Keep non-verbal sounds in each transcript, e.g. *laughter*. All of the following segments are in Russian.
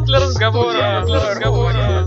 Повод для разговора. Для разговора.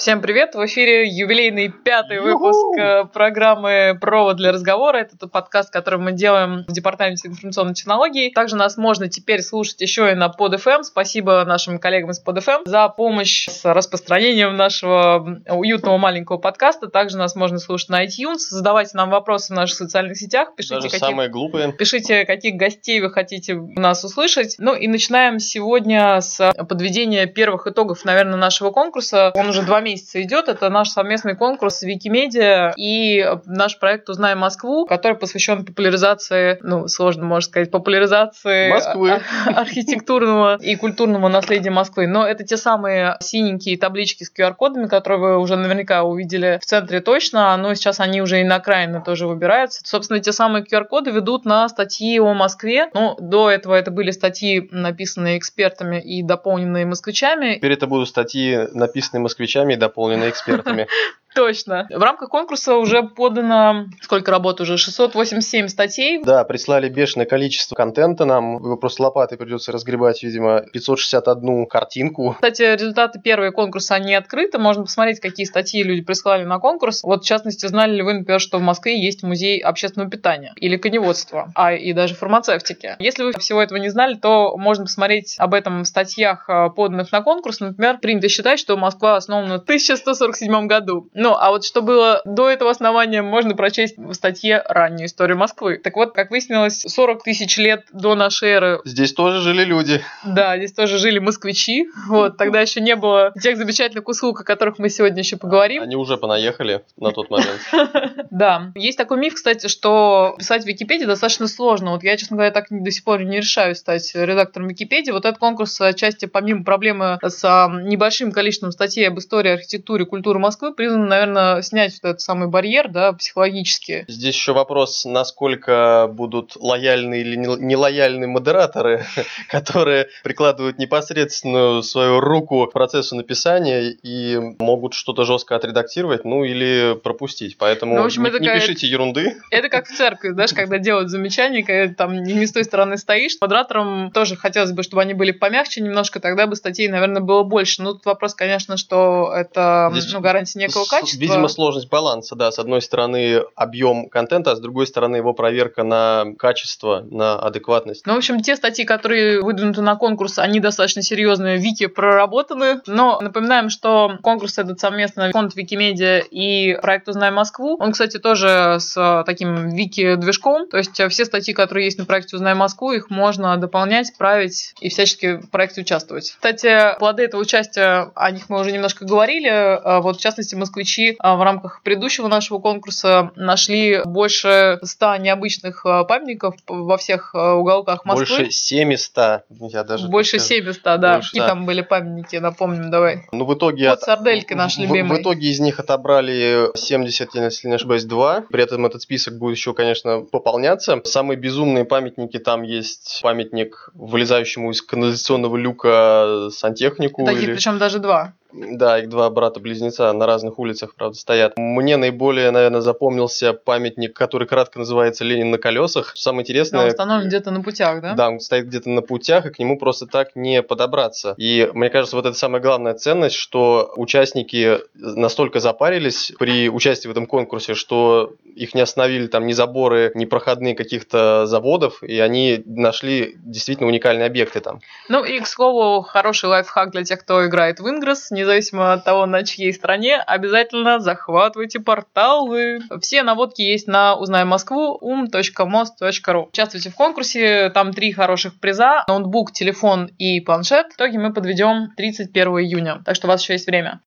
Всем привет! В эфире юбилейный пятый выпуск э, программы «Провод для разговора». Это тот подкаст, который мы делаем в Департаменте информационной технологии. Также нас можно теперь слушать еще и на PodFM. Спасибо нашим коллегам из PodFM за помощь с распространением нашего уютного маленького подкаста. Также нас можно слушать на iTunes. Задавайте нам вопросы в наших социальных сетях. Пишите, Даже каких... самые глупые. Пишите, каких гостей вы хотите нас услышать. Ну и начинаем сегодня с подведения первых итогов, наверное, нашего конкурса. Он уже два месяца месяца идет. Это наш совместный конкурс Викимедиа и наш проект «Узнай Москву», который посвящен популяризации, ну, сложно можно сказать, популяризации Москвы. архитектурного и культурного наследия Москвы. Но это те самые синенькие таблички с QR-кодами, которые вы уже наверняка увидели в центре точно, но сейчас они уже и на окраины тоже выбираются. Собственно, те самые QR-коды ведут на статьи о Москве. Ну, до этого это были статьи, написанные экспертами и дополненные москвичами. Теперь это будут статьи, написанные москвичами дополнены экспертами. *laughs* Точно. В рамках конкурса уже подано, сколько работ уже, 687 статей. Да, прислали бешеное количество контента нам. Его просто лопатой придется разгребать, видимо, 561 картинку. Кстати, результаты первого конкурса, они открыты. Можно посмотреть, какие статьи люди прислали на конкурс. Вот, в частности, знали ли вы, например, что в Москве есть музей общественного питания или коневодства, а и даже фармацевтики. Если вы всего этого не знали, то можно посмотреть об этом в статьях, э, поданных на конкурс. Например, принято считать, что Москва основана в 1147 году. Ну, а вот что было до этого основания, можно прочесть в статье «Раннюю историю Москвы». Так вот, как выяснилось, 40 тысяч лет до нашей эры... Здесь тоже жили люди. Да, здесь тоже жили москвичи. Вот, тогда еще не было тех замечательных услуг, о которых мы сегодня еще поговорим. Они уже понаехали на тот момент. *laughs* Да. Есть такой миф, кстати, что писать в Википедии достаточно сложно. Вот я, честно говоря, так до сих пор не решаю стать редактором Википедии. Вот этот конкурс отчасти, помимо проблемы с небольшим количеством статей об истории, архитектуре, культуре Москвы, признан наверное, снять вот этот самый барьер, да, психологически. Здесь еще вопрос, насколько будут лояльны или нелояльны модераторы, *laughs* которые прикладывают непосредственную свою руку к процессу написания и могут что-то жестко отредактировать, ну или пропустить. Поэтому ну, в общем, не, не пишите ерунды. Это как в церкви, знаешь, когда делают замечания, когда там не с той стороны стоишь. Модераторам тоже хотелось бы, чтобы они были помягче немножко, тогда бы статей, наверное, было больше. Ну, тут вопрос, конечно, что это Здесь ну, гарантия некого качества качество. Видимо, сложность баланса, да. С одной стороны, объем контента, а с другой стороны, его проверка на качество, на адекватность. Ну, в общем, те статьи, которые выдвинуты на конкурс, они достаточно серьезные, вики проработаны. Но напоминаем, что конкурс этот совместно фонд Викимедиа и проект «Узнай Москву». Он, кстати, тоже с таким вики-движком. То есть все статьи, которые есть на проекте «Узнай Москву», их можно дополнять, править и всячески в проекте участвовать. Кстати, плоды этого участия, о них мы уже немножко говорили. Вот, в частности, москвичи москвичи а, в рамках предыдущего нашего конкурса нашли больше 100 необычных а, памятников во всех а, уголках Москвы. Больше 700. Я даже больше 700, да. Больше, Какие да. там были памятники, напомним, давай. Ну, в итоге... Вот Сардельки наш любимый. В, в итоге из них отобрали 70, если не ошибаюсь, 2. При этом этот список будет еще, конечно, пополняться. Самые безумные памятники там есть памятник вылезающему из канализационного люка сантехнику. Таких или... причем даже два. Да, их два брата-близнеца на разных улицах, правда, стоят. Мне наиболее, наверное, запомнился памятник, который кратко называется «Ленин на колесах». Самое интересное... он установлен где-то на путях, да? Да, он стоит где-то на путях, и к нему просто так не подобраться. И мне кажется, вот это самая главная ценность, что участники настолько запарились при участии в этом конкурсе, что их не остановили там ни заборы, ни проходные каких-то заводов, и они нашли действительно уникальные объекты там. Ну и, к слову, хороший лайфхак для тех, кто играет в Ингресс, независимо от того, на чьей стране, обязательно захватывайте порталы. Все наводки есть на Узнай Москву um.most.ru. Участвуйте в конкурсе, там три хороших приза, ноутбук, телефон и планшет. В итоге мы подведем 31 июня, так что у вас еще есть время.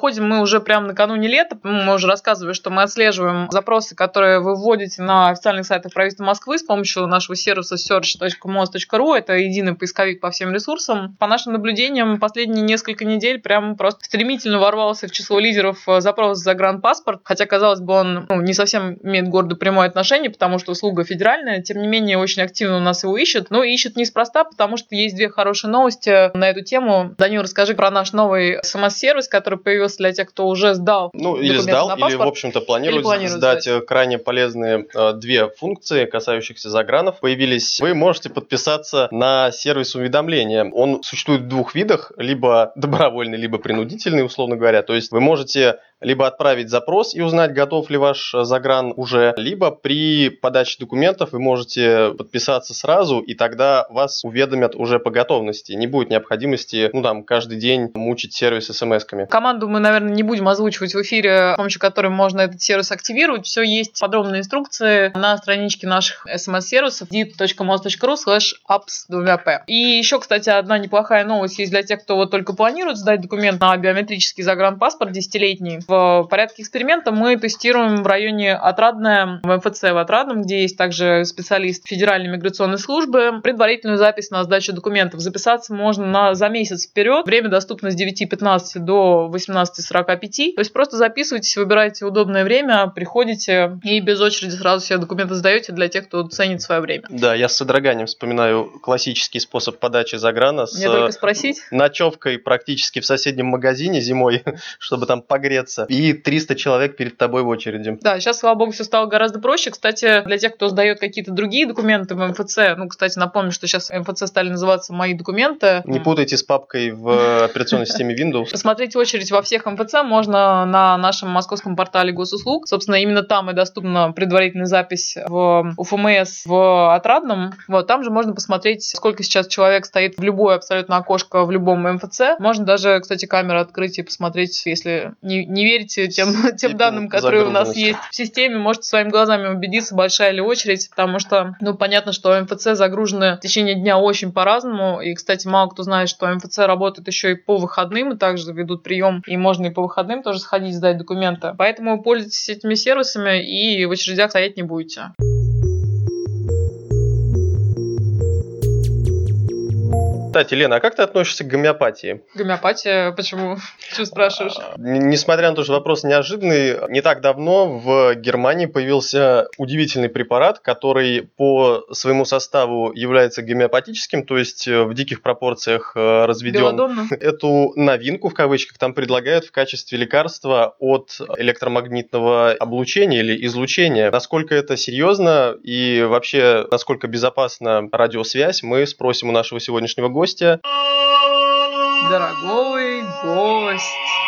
Выходим мы уже прямо накануне лета. Мы уже рассказывали, что мы отслеживаем запросы, которые вы вводите на официальных сайтах правительства Москвы с помощью нашего сервиса search.mos.ru. Это единый поисковик по всем ресурсам. По нашим наблюдениям, последние несколько недель прям просто стремительно ворвался в число лидеров запрос за гранд-паспорт. Хотя, казалось бы, он ну, не совсем имеет к прямое отношение, потому что услуга федеральная. Тем не менее, очень активно у нас его ищут. Но ищут неспроста, потому что есть две хорошие новости на эту тему. Данил, расскажи про наш новый смс-сервис, который появился сервис для тех, кто уже сдал Ну, или сдал, или, в общем-то, планирует, планирует сдать сдать. э, крайне полезные э, две функции, касающихся загранов, появились. Вы можете подписаться на сервис уведомления. Он существует в двух видах, либо добровольный, либо принудительный, условно говоря. То есть вы можете либо отправить запрос и узнать, готов ли ваш э, загран уже, либо при подаче документов вы можете подписаться сразу, и тогда вас уведомят уже по готовности. Не будет необходимости, ну там, каждый день мучить сервис смс-ками. Команду мы, наверное, не будем озвучивать в эфире, с помощью которой можно этот сервис активировать. Все есть подробные инструкции на страничке наших смс-сервисов dit.mos.ru slash apps двумя п. И еще, кстати, одна неплохая новость есть для тех, кто вот только планирует сдать документ на биометрический загранпаспорт десятилетний. В порядке эксперимента мы тестируем в районе Отрадное, в МФЦ в Отрадном, где есть также специалист Федеральной миграционной службы, предварительную запись на сдачу документов. Записаться можно на, за месяц вперед. Время доступно с 9.15 до 18.45. То есть просто записывайтесь, выбирайте удобное время, приходите и без очереди сразу все документы сдаете для тех, кто ценит свое время. Да, я с содроганием вспоминаю классический способ подачи заграна с Мне только спросить. ночевкой практически в соседнем магазине зимой, *laughs* чтобы там погреться, и 300 человек перед тобой в очереди. Да, сейчас, слава богу, все стало гораздо проще. Кстати, для тех, кто сдает какие-то другие документы в МФЦ, ну, кстати, напомню, что сейчас МФЦ стали называться «Мои документы». Не путайте с папкой в *laughs* операционной системе Windows. Посмотреть очередь во всех МФЦ можно на нашем московском портале госуслуг. Собственно, именно там и доступна предварительная запись в УФМС в Отрадном. Вот, там же можно посмотреть, сколько сейчас человек стоит в любое абсолютно окошко в любом МФЦ. Можно даже, кстати, камеру открыть и посмотреть, если не, не верите тем, *laughs* тем данным, которые у нас есть в системе, можете своими глазами убедиться, большая ли очередь, потому что, ну, понятно, что МФЦ загружены в течение дня очень по-разному, и, кстати, мало кто знает, что МФЦ работает еще и по выходным, и также ведут прием, и можно и по выходным тоже сходить сдать документы. Поэтому пользуйтесь этими сервисами и в очередях стоять не будете. Кстати, Лена, а как ты относишься к гомеопатии? Гомеопатия, почему? *laughs* Что спрашиваешь? Н- Несмотря на то, что вопрос неожиданный, не так давно в Германии появился удивительный препарат, который по своему составу является гомеопатическим, то есть э, в диких пропорциях э, разведен. Белладонна? Эту новинку, в кавычках, там предлагают в качестве лекарства от электромагнитного облучения или излучения. Насколько это серьезно и вообще насколько безопасна радиосвязь, мы спросим у нашего сегодняшнего гостя. Дорогой гость.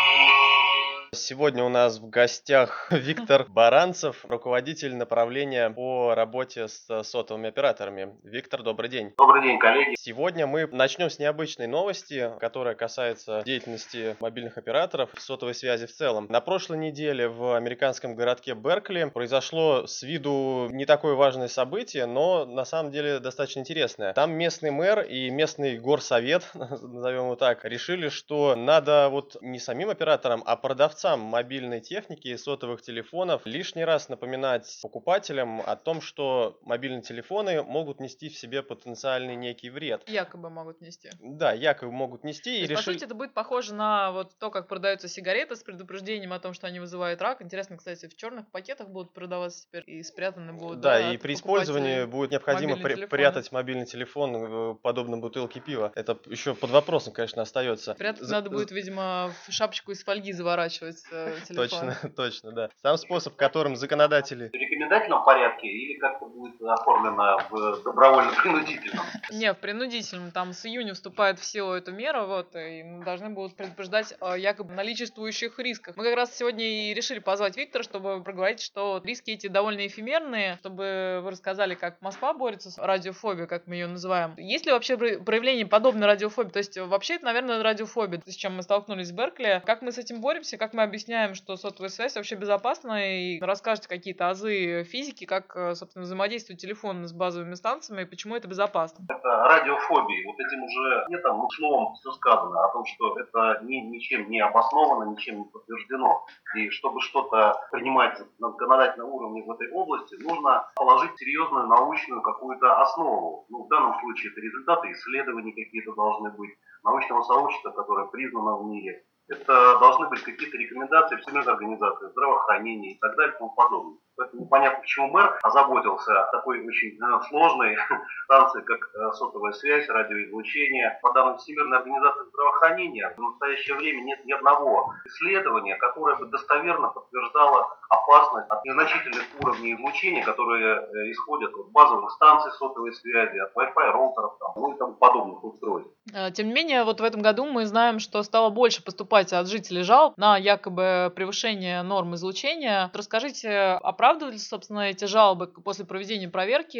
Сегодня у нас в гостях *laughs* Виктор Баранцев, руководитель направления по работе с сотовыми операторами. Виктор, добрый день. Добрый день, коллеги. Сегодня мы начнем с необычной новости, которая касается деятельности мобильных операторов в сотовой связи в целом. На прошлой неделе в американском городке Беркли произошло с виду не такое важное событие, но на самом деле достаточно интересное. Там местный мэр и местный горсовет, *laughs* назовем его так, решили, что надо вот не самим операторам, а продавцам мобильной техники и сотовых телефонов лишний раз напоминать покупателям о том, что мобильные телефоны могут нести в себе потенциальный некий вред. Якобы могут нести. Да, якобы могут нести То и есть, По решили... сути, это будет похоже на вот то, как продаются сигареты с предупреждением о том, что они вызывают рак. Интересно, кстати, в черных пакетах будут продаваться теперь и спрятаны будут. Да, и от при использовании будет необходимо при- телефоны. прятать мобильный телефон э, подобно бутылке пива. Это еще под вопросом, конечно, остается. Прятать За- надо будет, видимо, в шапочку из фольги заворачивать *laughs* телефон. Точно, *laughs* точно, да. Сам способ, которым законодатели... В рекомендательном порядке или как-то будет оформлено в добровольно-принудительном? *laughs* Не, в принудительном. Там с июня вступает в силу эта мера, вот, и мы должны будут предупреждать о якобы наличествующих рисках. Мы как раз сегодня и решили позвать Виктора, чтобы проговорить, что риски эти довольно эфемерные, чтобы вы рассказали, как Москва борется с радиофобией, как мы ее называем. Есть ли вообще про- проявление подобной радиофобии? То есть, вообще, это, наверное, радиофобия, с чем мы столкнулись в Беркли. Как мы с этим боремся, как мы объясняем, что сотовая связь вообще безопасна, и расскажете какие-то азы физики, как, э, собственно, взаимодействует телефон с базовыми станциями, и почему это безопасно. Это радиофобия. Вот этим уже не там, словом все сказано о том, что это ни, ничем не обосновано, ничем не подтверждено. И чтобы что-то принимать на законодательном уровне в этой области, нужно положить серьезную научную какую-то основу. Ну, в данном случае это результаты исследований какие-то должны быть, научного сообщества, которое признано в мире. Это должны быть какие-то рекомендации Всемирной организации здравоохранения и так далее и тому подобное. Поэтому непонятно, почему мэр озаботился такой очень э, сложной *laughs* станции, как э, сотовая связь, радиоизлучение. По данным Всемирной организации здравоохранения, в настоящее время нет ни одного исследования, которое бы достоверно подтверждало опасность от незначительных уровней излучения, которые э, исходят от базовых станций сотовой связи, от Wi-Fi роутеров там, ну и тому подобных устройств. Тем не менее, вот в этом году мы знаем, что стало больше поступать от жителей жалоб на якобы превышение норм излучения. Расскажите, оправдывались, собственно, эти жалобы после проведения проверки?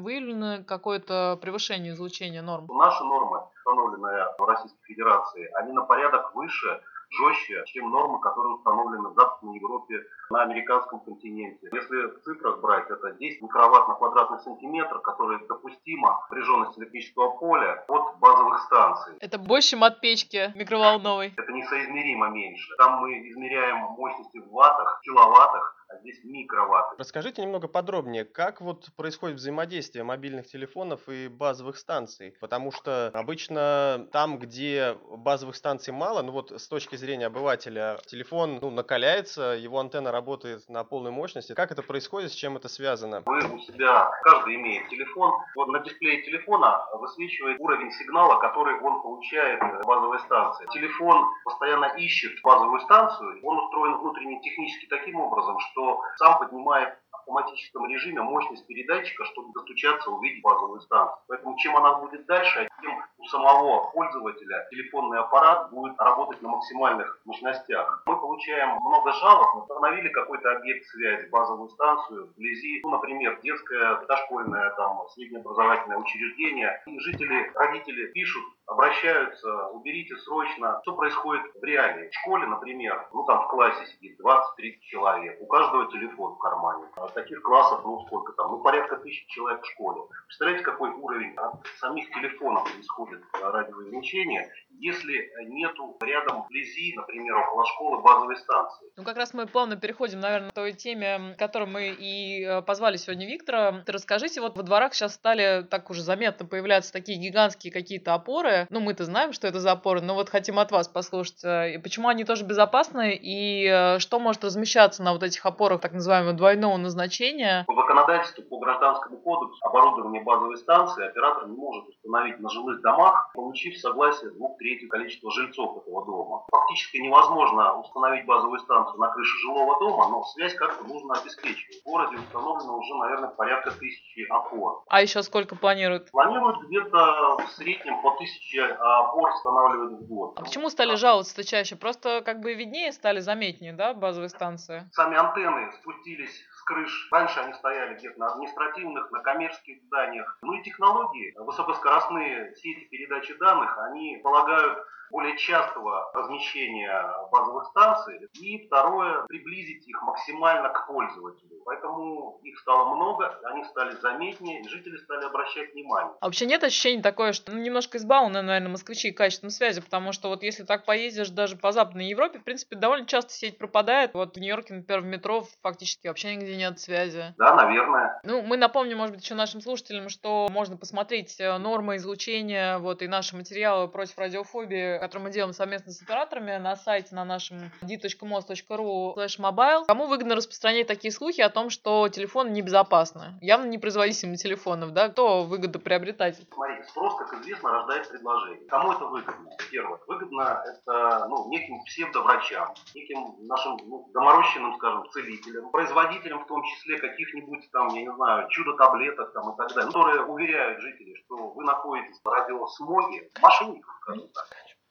Выявлено какое-то превышение излучения норм? Наши нормы, установленные в Российской Федерации, они на порядок выше жестче, чем нормы, которые установлены в Западной Европе, на американском континенте. Если в цифрах брать, это 10 микроватт на квадратный сантиметр, которое допустимо напряженность электрического поля от базовых станций. Это больше, чем от печки микроволновой. Это несоизмеримо меньше. Там мы измеряем мощности в ваттах, киловаттах, а здесь микроватты. Расскажите немного подробнее, как вот происходит взаимодействие мобильных телефонов и базовых станций? Потому что обычно там, где базовых станций мало, ну вот с точки зрения обывателя, телефон ну, накаляется, его антенна работает на полной мощности. Как это происходит, с чем это связано? Вы у себя, каждый имеет телефон, вот на дисплее телефона высвечивает уровень сигнала, который он получает в базовой станции. Телефон постоянно ищет базовую станцию, он устроен внутренне технически таким образом, что сам поднимает автоматическом режиме мощность передатчика, чтобы достучаться, увидеть базовую станцию. Поэтому чем она будет дальше, тем у самого пользователя телефонный аппарат будет работать на максимальных мощностях. Мы получаем много жалоб, установили какой-то объект связи, базовую станцию вблизи, ну, например, детское, дошкольное, там, среднеобразовательное учреждение. И жители, родители пишут, обращаются, уберите срочно. Что происходит в реалии? В школе, например, ну там в классе сидит 20-30 человек, у каждого телефон в кармане. Таких классов, ну сколько там, ну порядка тысяч человек в школе. Представляете, какой уровень от самих телефонов исходит радиоизлучение, если нету рядом вблизи, например, около школы базовой станции. Ну как раз мы плавно переходим, наверное, к той теме, которой мы и э, позвали сегодня Виктора. Расскажите, вот во дворах сейчас стали так уже заметно появляться такие гигантские какие-то опоры, опоры. Ну, мы-то знаем, что это за опоры, но вот хотим от вас послушать, э, почему они тоже безопасны и э, что может размещаться на вот этих опорах так называемого двойного назначения? По законодательству, по гражданскому кодексу, оборудование базовой станции оператор не может установить на жилых домах, получив согласие двух третьих количества жильцов этого дома. Фактически невозможно установить базовую станцию на крыше жилого дома, но связь как-то нужно обеспечивать. В городе установлено уже, наверное, порядка тысячи опор. А еще сколько планируют? Планируют где-то в среднем по тысяче тысячи опор устанавливают в год. А почему стали жаловаться чаще? Просто как бы виднее стали, заметнее, да, базовые станции? Сами антенны спустились крыш. Раньше они стояли где-то на административных, на коммерческих зданиях. Ну и технологии, высокоскоростные сети передачи данных, они полагают более частого размещения базовых станций. И второе, приблизить их максимально к пользователю. Поэтому их стало много, они стали заметнее, и жители стали обращать внимание. А вообще нет ощущения такое, что ну, немножко избалованы, наверное, москвичи качеством связи, потому что вот если так поездишь даже по Западной Европе, в принципе, довольно часто сеть пропадает. Вот в Нью-Йорке, например, в метро фактически вообще нигде нет связи. Да, наверное. Ну, мы напомним, может быть, еще нашим слушателям, что можно посмотреть э, нормы излучения, вот, и наши материалы против радиофобии, которые мы делаем совместно с операторами на сайте на нашем d.mos.ru mobile. Кому выгодно распространять такие слухи о том, что телефоны небезопасны? Явно непроизводительные телефонов, да? Кто выгодно приобретать? Смотрите, спрос, как известно, рождает предложение. Кому это выгодно? Первое. Выгодно это ну, неким псевдоврачам, неким нашим ну, доморощенным, скажем, целителям, производителям в том числе каких-нибудь там, я не знаю, чудо-таблеток там и так далее, которые уверяют жителей, что вы находитесь в радиосмоге, мошенников, скажем так.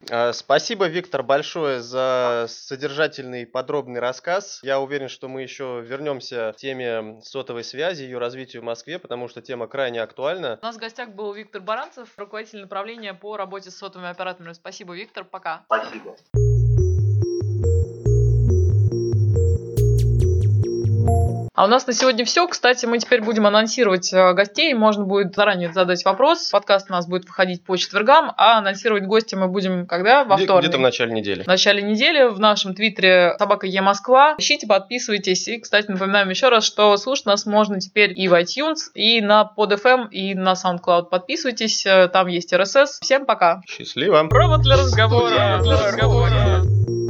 А, спасибо, Виктор, большое за содержательный подробный рассказ. Я уверен, что мы еще вернемся к теме сотовой связи, ее развитию в Москве, потому что тема крайне актуальна. У нас в гостях был Виктор Баранцев, руководитель направления по работе с сотовыми операторами. Спасибо, Виктор, пока. Спасибо. А у нас на сегодня все. Кстати, мы теперь будем анонсировать э, гостей. Можно будет заранее задать вопрос. Подкаст у нас будет выходить по четвергам, а анонсировать гостя мы будем когда? Во вторник. Где-то в начале недели. В начале недели в нашем твиттере собака Е Москва. Ищите, подписывайтесь. И, кстати, напоминаем еще раз, что слушать нас можно теперь и в iTunes, и на PodFM, и на SoundCloud. Подписывайтесь, э, там есть RSS. Всем пока. Счастливо. Провод для разговора. Провод для разговора.